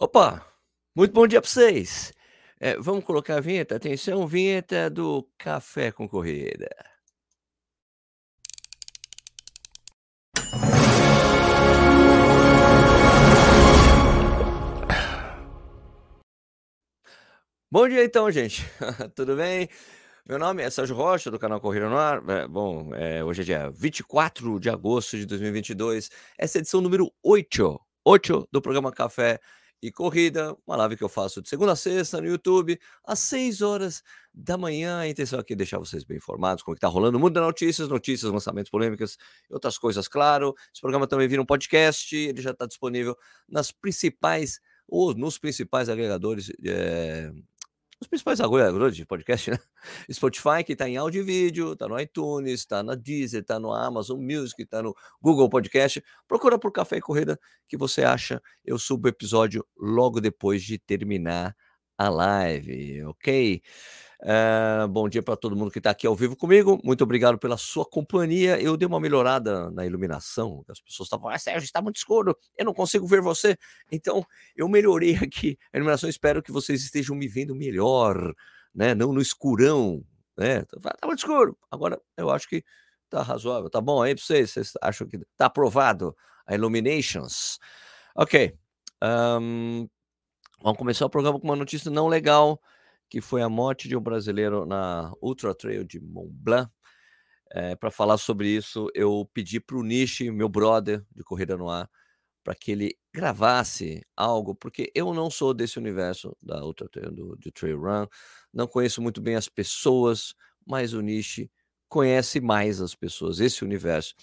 Opa, muito bom dia para vocês. Eh, vamos colocar a vinheta? Atenção, vinheta do Café com Corrida. Bom dia então, gente. Tudo bem? Meu nome é Sérgio Rocha, do canal Corrida no Ar. É, bom, é, hoje é dia 24 de agosto de 2022. Essa é a edição número 8, 8 do programa Café e Corrida, uma live que eu faço de segunda a sexta no YouTube, às 6 horas da manhã. A intenção aqui é deixar vocês bem informados com o que está rolando. Muda notícias, notícias, lançamentos polêmicas e outras coisas, claro. Esse programa também vira um podcast, ele já está disponível nas principais ou nos principais agregadores é, os principais agregadores de podcast, né? Spotify, que está em áudio e vídeo, está no iTunes, está na Deezer, está no Amazon Music, está no Google Podcast. Procura por Café e Corrida que você acha. Eu subo o episódio logo depois de terminar a live, ok? Uh, bom dia para todo mundo que está aqui ao vivo comigo. Muito obrigado pela sua companhia. Eu dei uma melhorada na iluminação. As pessoas estavam, ah, Sérgio, está muito escuro, eu não consigo ver você. Então, eu melhorei aqui a iluminação. Espero que vocês estejam me vendo melhor, né? Não no escurão, né? Tá, tá muito escuro. Agora, eu acho que tá razoável. Tá bom aí para vocês? Vocês acham que tá aprovado a Illuminations? Ok. Um, vamos começar o programa com uma notícia não legal que foi a morte de um brasileiro na Ultra Trail de Mont Blanc. É, para falar sobre isso, eu pedi para o Nishi, meu brother de Corrida no Ar, para que ele gravasse algo, porque eu não sou desse universo da Ultra Trail, do, do Trail Run, não conheço muito bem as pessoas, mas o Nishi conhece mais as pessoas, esse universo,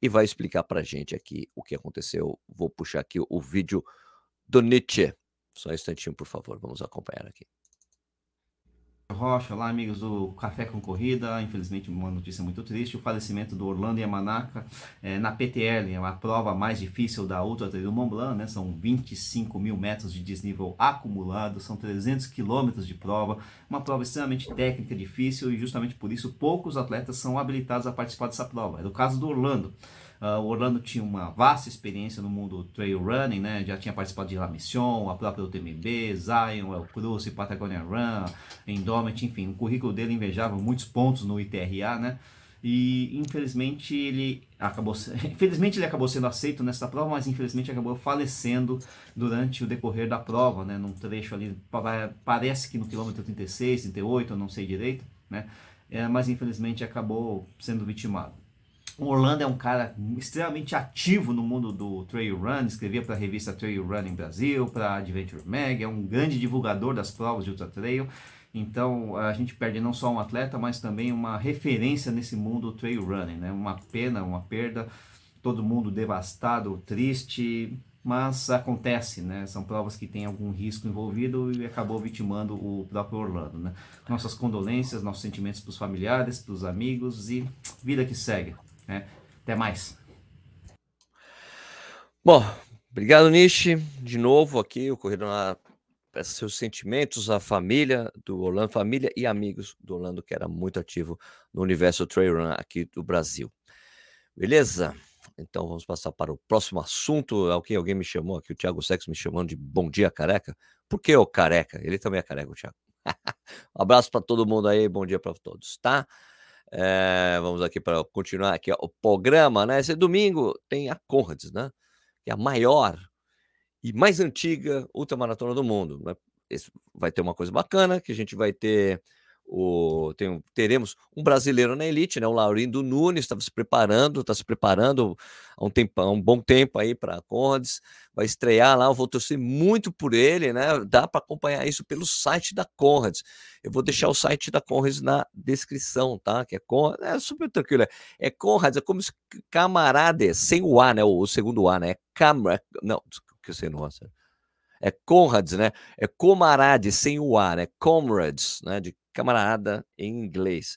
e vai explicar para gente aqui o que aconteceu. Vou puxar aqui o vídeo do Nietzsche. Só um instantinho, por favor, vamos acompanhar aqui. Rocha, olá amigos do Café com Corrida, infelizmente uma notícia muito triste, o falecimento do Orlando Yamanaka é, na PTL, é a prova mais difícil da Ultra Trail do Mont Blanc, né? são 25 mil metros de desnível acumulado, são 300 quilômetros de prova, uma prova extremamente técnica, difícil e justamente por isso poucos atletas são habilitados a participar dessa prova, é o caso do Orlando. Uh, o Orlando tinha uma vasta experiência no mundo trail running, né? Já tinha participado de La Mission, a própria UTMB, Zion, El Cruz, Patagonia Run, Endomet, enfim, o currículo dele invejava muitos pontos no ITRA, né? E infelizmente ele acabou, infelizmente ele acabou sendo aceito nessa prova, mas infelizmente acabou falecendo durante o decorrer da prova, né? Num trecho ali, parece que no quilômetro 36, 38, eu não sei direito, né? É, mas infelizmente acabou sendo vitimado. O Orlando é um cara extremamente ativo no mundo do trail run, escrevia para a revista Trail Running Brasil, para Adventure Mag, é um grande divulgador das provas de ultra trail. Então a gente perde não só um atleta, mas também uma referência nesse mundo do trail running, né? Uma pena, uma perda, todo mundo devastado, triste, mas acontece, né? São provas que têm algum risco envolvido e acabou vitimando o próprio Orlando, né? Nossas condolências, nossos sentimentos para os familiares, para os amigos e vida que segue. Né? Até mais. Bom, obrigado, Nishi. De novo aqui, o Corrida na peça seus sentimentos à família do Orlando, família e amigos do Orlando, que era muito ativo no universo trail run aqui do Brasil. Beleza? Então vamos passar para o próximo assunto. Alguém, alguém me chamou aqui, o Thiago Sex me chamando de Bom Dia Careca. Por que o careca? Ele também é careca, o Thiago. um abraço para todo mundo aí, bom dia para todos, tá? É, vamos aqui para continuar aqui ó, o programa, né? Esse domingo tem a Conrads, né? Que é a maior e mais antiga ultramaratona do mundo. Né? Esse vai ter uma coisa bacana, que a gente vai ter o, tem, teremos um brasileiro na elite, né? O Laurindo Nunes estava se preparando, está se preparando há um, tempo, há um bom tempo aí para Conrads, vai estrear lá, eu vou torcer muito por ele, né? Dá para acompanhar isso pelo site da Conrads. Eu vou deixar o site da Conrads na descrição, tá? Que é Conrads, é super tranquilo, é Conrads, é como se camarada, sem o A, né? O, o segundo A, né? É Camara, não, que eu sei, é Conrads, né? É Comarade sem o A, né? Comrades, né? De camarada em inglês.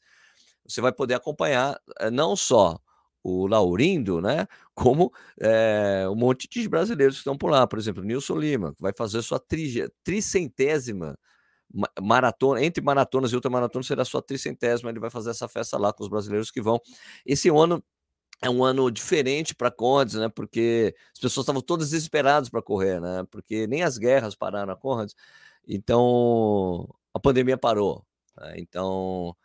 Você vai poder acompanhar eh, não só o Laurindo, né? Como é, um monte de brasileiros que estão por lá. Por exemplo, Nilson Lima, que vai fazer sua tri, tricentésima maratona, entre maratonas e ultramaratonas, será sua tricentésima. Ele vai fazer essa festa lá com os brasileiros que vão. Esse ano é um ano diferente para Conrads, né? Porque as pessoas estavam todas desesperadas para correr, né? Porque nem as guerras pararam a Conrads. Então, a pandemia parou. Né? Então,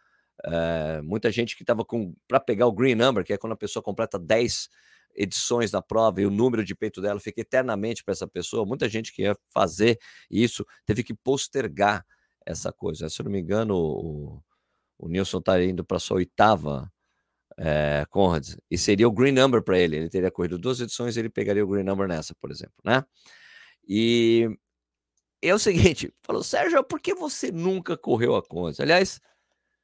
é, muita gente que estava com para pegar o green number, que é quando a pessoa completa 10 edições da prova e o número de peito dela fica eternamente para essa pessoa. Muita gente que ia fazer isso teve que postergar essa coisa. Se eu não me engano, o, o Nilson está indo para sua oitava é, Conrad, e seria o green number para ele. Ele teria corrido duas edições, ele pegaria o green number nessa, por exemplo, né? E é o seguinte, falou, Sérgio, por que você nunca correu a Conrad? Aliás,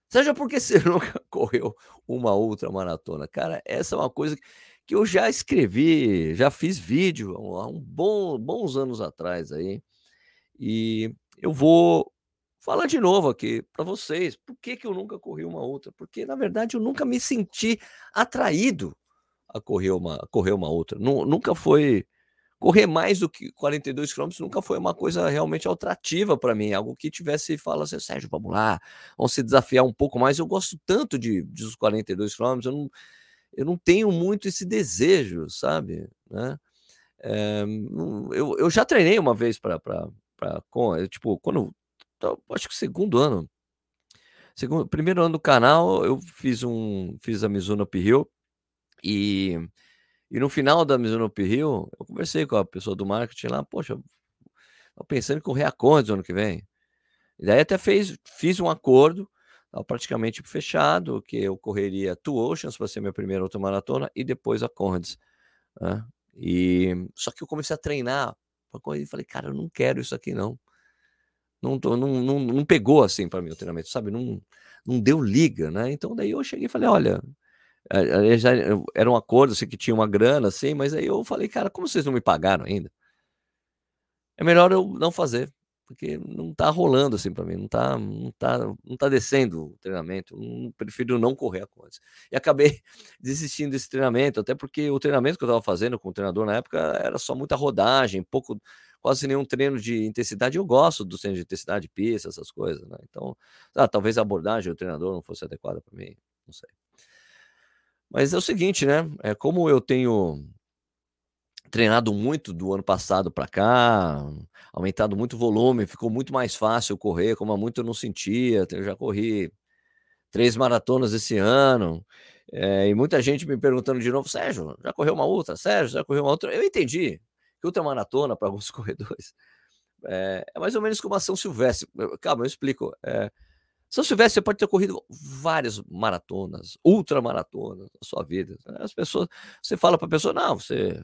Sérgio, por que você nunca correu uma outra maratona? Cara, essa é uma coisa que eu já escrevi, já fiz vídeo há um bom, bons anos atrás aí, e eu vou falar de novo aqui para vocês. Por que, que eu nunca corri uma outra? Porque, na verdade, eu nunca me senti atraído a correr uma, a correr uma outra. Nunca foi. Correr mais do que 42 quilômetros nunca foi uma coisa realmente atrativa para mim. Algo que tivesse fala assim, Sérgio, vamos lá, vamos se desafiar um pouco mais. Eu gosto tanto de, dos 42 quilômetros, eu não, eu não tenho muito esse desejo, sabe? Né? É, eu, eu já treinei uma vez para. Tipo, quando acho que segundo ano. Segundo, primeiro ano do canal, eu fiz um fiz a Mizuno Uphill e e no final da Mizuno Uphill, eu conversei com a pessoa do marketing lá, poxa, tô pensando em correr a Condes ano que vem. E daí até fez, fiz um acordo, praticamente fechado, que eu correria Two Oceans para ser minha primeira ultramaratona e depois a Condes. Né? E só que eu comecei a treinar e falei, cara, eu não quero isso aqui não não, tô, não, não, não pegou assim para mim o treinamento, sabe? Não, não deu liga, né? Então daí eu cheguei e falei, olha, era um acordo, assim, que tinha uma grana, assim, mas aí eu falei, cara, como vocês não me pagaram ainda? É melhor eu não fazer, porque não tá rolando assim para mim, não tá, não tá, não tá descendo o treinamento, prefiro não correr a coisa. E acabei desistindo desse treinamento, até porque o treinamento que eu estava fazendo com o treinador na época era só muita rodagem, pouco quase nenhum treino de intensidade. Eu gosto do treino de intensidade, pista, essas coisas, né? Então, ah, talvez a abordagem do treinador não fosse adequada para mim, não sei. Mas é o seguinte, né? É como eu tenho treinado muito do ano passado para cá, aumentado muito o volume, ficou muito mais fácil correr, como há muito eu não sentia. Eu já corri três maratonas esse ano. É, e muita gente me perguntando de novo, Sérgio, já correu uma outra? Sérgio, já correu uma outra? Eu entendi que ultramaratona para alguns corredores é, é, mais ou menos como a São Silvestre. Calma, eu explico. É, São Silvestre você pode ter corrido várias maratonas, ultramaratonas na sua vida. As pessoas, você fala para a pessoa, não, você,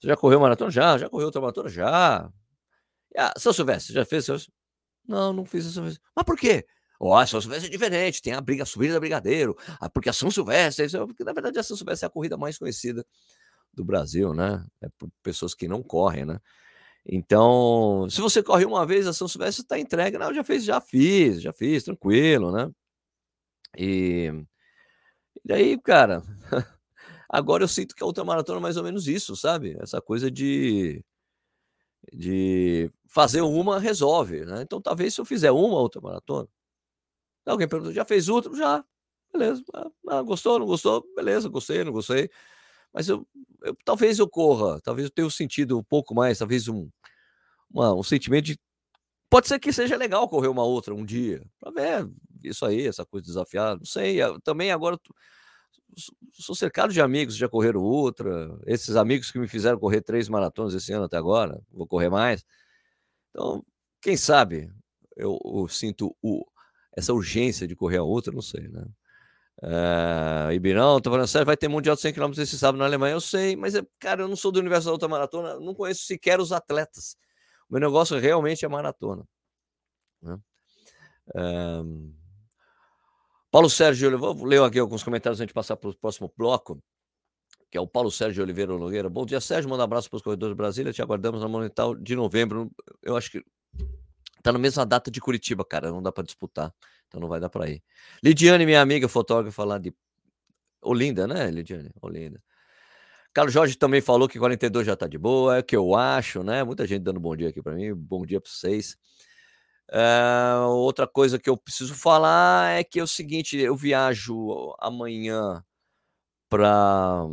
você, já correu maratona? Já, já correu ultramaratona? Já. Ah, São Silvestre, já fez? Não, não fiz São Silvestre. Mas por quê? Ó, oh, São Silvestre é diferente, tem a briga, a subida da Brigadeiro, porque a São Silvestre, porque na verdade a São Silvestre é a corrida mais conhecida do Brasil, né? É por pessoas que não correm, né? Então, se você corre uma vez, a São Silvestre está entregue. Não, já fez, já fiz, já fiz, tranquilo, né? E, e daí, cara, agora eu sinto que a outra maratona é mais ou menos isso, sabe? Essa coisa de, de fazer uma resolve, né? Então, talvez se eu fizer uma outra maratona, alguém pergunta, já fez outra? Já, beleza. Ah, ah, gostou, não gostou? Beleza, gostei, não gostei. Mas eu, eu, talvez eu corra, talvez eu tenha sentido um pouco mais, talvez um, uma, um sentimento de. Pode ser que seja legal correr uma outra um dia, para ver isso aí, essa coisa desafiada. Não sei. Também agora sou cercado de amigos que já correram outra. Esses amigos que me fizeram correr três maratonas esse ano até agora, vou correr mais. Então, quem sabe eu, eu sinto o, essa urgência de correr a outra, não sei, né? Uh, Ibirão, tô falando sério, vai ter Mundial de 100 km esse sábado na Alemanha, eu sei, mas, é, cara, eu não sou do universo da ultramaratona, não conheço sequer os atletas. O meu negócio realmente é maratona. Né? Uh, Paulo Sérgio, vou ler aqui alguns comentários antes de passar para o próximo bloco, que é o Paulo Sérgio Oliveira Nogueira. Bom dia, Sérgio, manda um abraço para os corredores de Brasília, te aguardamos na Monumental de novembro. Eu acho que tá na mesma data de Curitiba, cara, não dá para disputar. Então não vai dar para ir. Lidiane, minha amiga fotógrafa lá de Olinda, né, Lidiane? Olinda. Carlos Jorge também falou que 42 já tá de boa, é o que eu acho, né? Muita gente dando bom dia aqui para mim. Bom dia para vocês. Uh, outra coisa que eu preciso falar é que é o seguinte: eu viajo amanhã para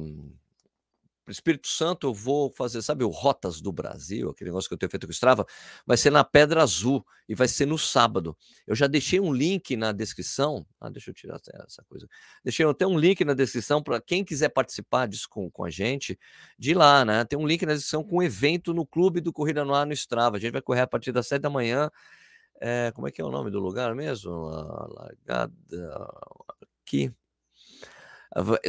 Espírito Santo, eu vou fazer, sabe, o Rotas do Brasil, aquele negócio que eu tenho feito com o Strava, vai ser na Pedra Azul e vai ser no sábado. Eu já deixei um link na descrição. Ah, deixa eu tirar essa coisa. Deixei até um link na descrição para quem quiser participar disso com, com a gente, de lá, né? Tem um link na descrição com um evento no Clube do Corrida no Ar no Strava. A gente vai correr a partir das sete da manhã. É, como é que é o nome do lugar mesmo? A largada aqui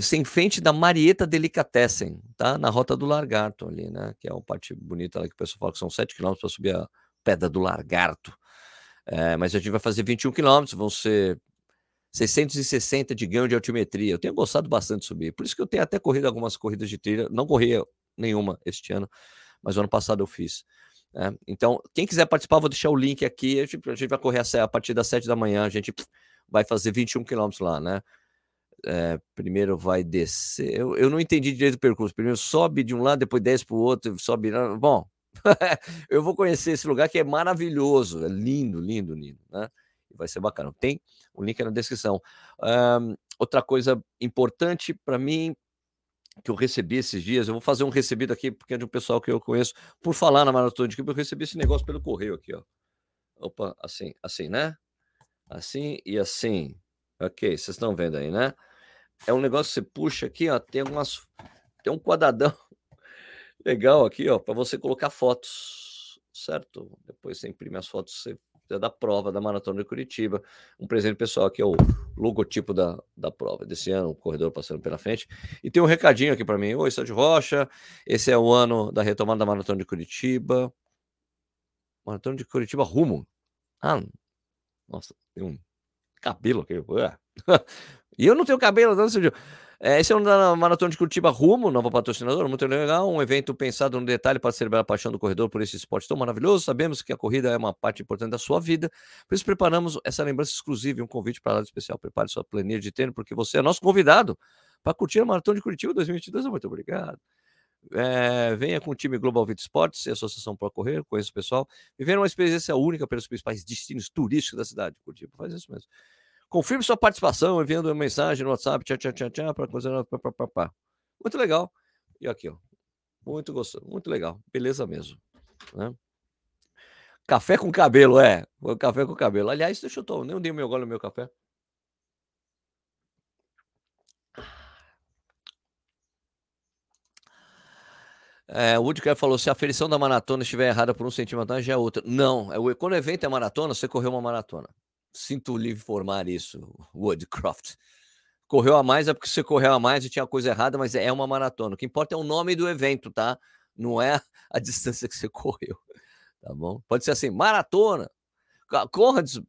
sem frente da Marieta Delicatessen, tá? Na Rota do Largarto ali, né? Que é uma parte bonita lá que o pessoal fala que são 7 quilômetros para subir a Pedra do Largarto. É, mas a gente vai fazer 21 quilômetros, vão ser 660 de ganho de altimetria. Eu tenho gostado bastante de subir, por isso que eu tenho até corrido algumas corridas de trilha. Não corri nenhuma este ano, mas ano passado eu fiz. É, então, quem quiser participar, vou deixar o link aqui. A gente, a gente vai correr a, a partir das 7 da manhã, a gente vai fazer 21 quilômetros lá, né? É, primeiro vai descer. Eu, eu não entendi direito o percurso. Primeiro sobe de um lado, depois desce para o outro, sobe. Bom, eu vou conhecer esse lugar que é maravilhoso, é lindo, lindo, lindo, né? Vai ser bacana. Tem o link na descrição. Um, outra coisa importante para mim que eu recebi esses dias, eu vou fazer um recebido aqui porque é de um pessoal que eu conheço por falar na maratona de Cuba, eu recebi esse negócio pelo correio aqui, ó. Opa, assim, assim, né? Assim e assim. Ok, vocês estão vendo aí, né? É um negócio que você puxa aqui, ó, tem algumas tem um quadradão legal aqui, ó, para você colocar fotos, certo? Depois você imprime as fotos você, da prova da Maratona de Curitiba. Um presente pessoal aqui é o logotipo da, da prova desse ano, o corredor passando pela frente. E tem um recadinho aqui para mim. Oi, de Rocha. Esse é o ano da retomada da Maratona de Curitiba. Maratona de Curitiba rumo. Ah, nossa, tem um cabelo aqui. E eu não tenho cabelo, não, Sergio. É, esse é um da Maratona de Curitiba Rumo, novo patrocinador, muito legal. Um evento pensado no detalhe para celebrar a paixão do corredor por esse esporte tão maravilhoso. Sabemos que a corrida é uma parte importante da sua vida, por isso preparamos essa lembrança exclusiva e um convite para lá especial. Prepare sua planilha de treino, porque você é nosso convidado para curtir a Maratona de Curitiba 2022. Muito obrigado. É, venha com o time Global Vita Esportes e Associação Pro Correr, conheça o pessoal. Viver uma experiência única pelos principais destinos turísticos da cidade de Curitiba. Faz isso mesmo. Confirme sua participação enviando uma mensagem no WhatsApp, tchau, tchau, tchau, tchau, para coisa. Muito legal. E aqui, ó. Muito gostoso, muito legal. Beleza mesmo. Né? Café com cabelo, é. Café com cabelo. Aliás, deixa eu tomar. Nem dei meu gole no meu café. É, o Woodcraft falou: se a ferição da maratona estiver errada por um centímetro, já é outra. Não, é, quando o evento é maratona, você correu uma maratona. Sinto lhe informar isso, Woodcroft. Correu a mais é porque você correu a mais e tinha coisa errada, mas é uma maratona. O que importa é o nome do evento, tá? Não é a distância que você correu, tá bom? Pode ser assim, maratona. Conrad's,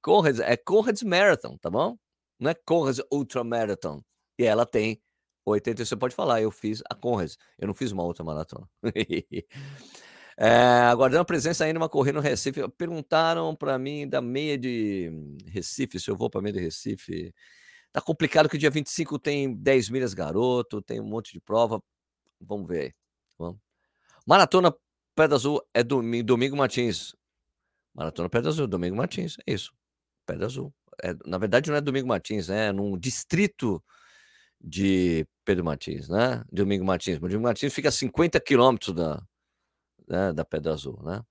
Conrad's, é Conrad's Marathon, tá bom? Não é Conrad's Ultra Marathon. E ela tem 80, você pode falar, eu fiz a Conrad's, eu não fiz uma outra maratona. É, aguardando a presença ainda uma corrida no Recife. Perguntaram para mim da meia de Recife, se eu vou para meia de Recife. Tá complicado que dia 25 tem 10 milhas garoto, tem um monte de prova. Vamos ver aí. Vamos. Maratona Pedra Azul é domingo, domingo Martins. Maratona Pedra Azul, Domingo Martins. É isso. Pedra Azul. É, na verdade, não é Domingo Martins, né? É num distrito de Pedro Martins, né? Domingo Martins. Domingo Martins fica a 50 quilômetros da, né, da Pedra Azul, né?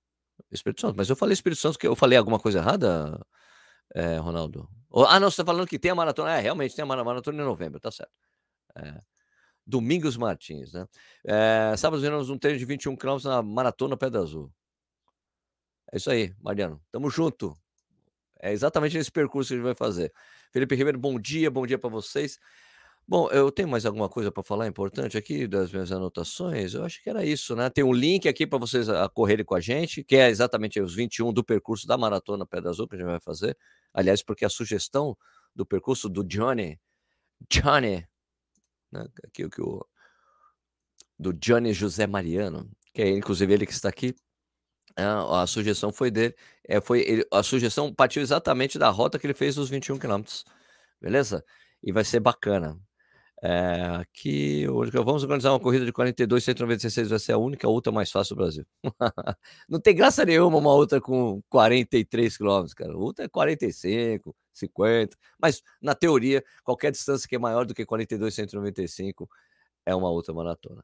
Espírito Santo. Mas eu falei Espírito Santo, que eu falei alguma coisa errada, é, Ronaldo? Ah, não, você está falando que tem a maratona. É, realmente tem a maratona em novembro, tá certo. É. Domingos Martins, né? É, sábado veremos um treino de 21 km na Maratona Pedra Azul. É isso aí, Mariano. Tamo junto. É exatamente esse percurso que a gente vai fazer. Felipe Ribeiro, bom dia, bom dia para vocês. Bom, eu tenho mais alguma coisa para falar importante aqui das minhas anotações? Eu acho que era isso, né? Tem um link aqui para vocês a correrem com a gente, que é exatamente os 21 do percurso da Maratona Pedra Azul que a gente vai fazer. Aliás, porque a sugestão do percurso do Johnny, Johnny, né? aqui o que o do Johnny José Mariano, que é inclusive ele que está aqui. A, a sugestão foi dele, é, foi ele, a sugestão partiu exatamente da rota que ele fez dos 21 quilômetros, beleza? E vai ser bacana. É, aqui, hoje vamos organizar uma corrida de 42, 196, vai ser a única outra mais fácil do Brasil. não tem graça nenhuma uma outra com 43 quilômetros, cara. Outra é 45, 50. Mas, na teoria, qualquer distância que é maior do que 42,195 é uma outra maratona.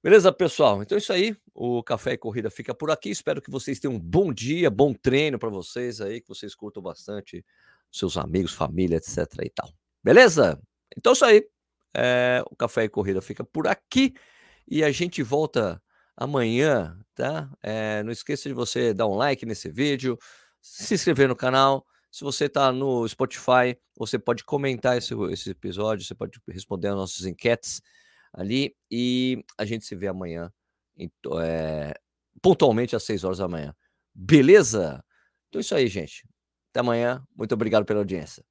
Beleza, pessoal? Então é isso aí. O Café e Corrida fica por aqui. Espero que vocês tenham um bom dia, bom treino para vocês aí, que vocês curtam bastante seus amigos, família, etc. e tal. Beleza? Então isso aí. É, o Café e Corrida fica por aqui e a gente volta amanhã, tá? É, não esqueça de você dar um like nesse vídeo, se inscrever no canal. Se você está no Spotify, você pode comentar esse, esse episódio, você pode responder as nossas enquetes ali e a gente se vê amanhã, é, pontualmente às 6 horas da manhã. Beleza? Então é isso aí, gente. Até amanhã. Muito obrigado pela audiência.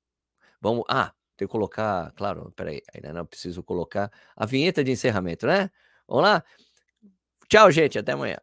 Vamos. Ah, tem que colocar. Claro, peraí. Ainda não preciso colocar a vinheta de encerramento, né? Vamos lá? Tchau, gente. Até amanhã.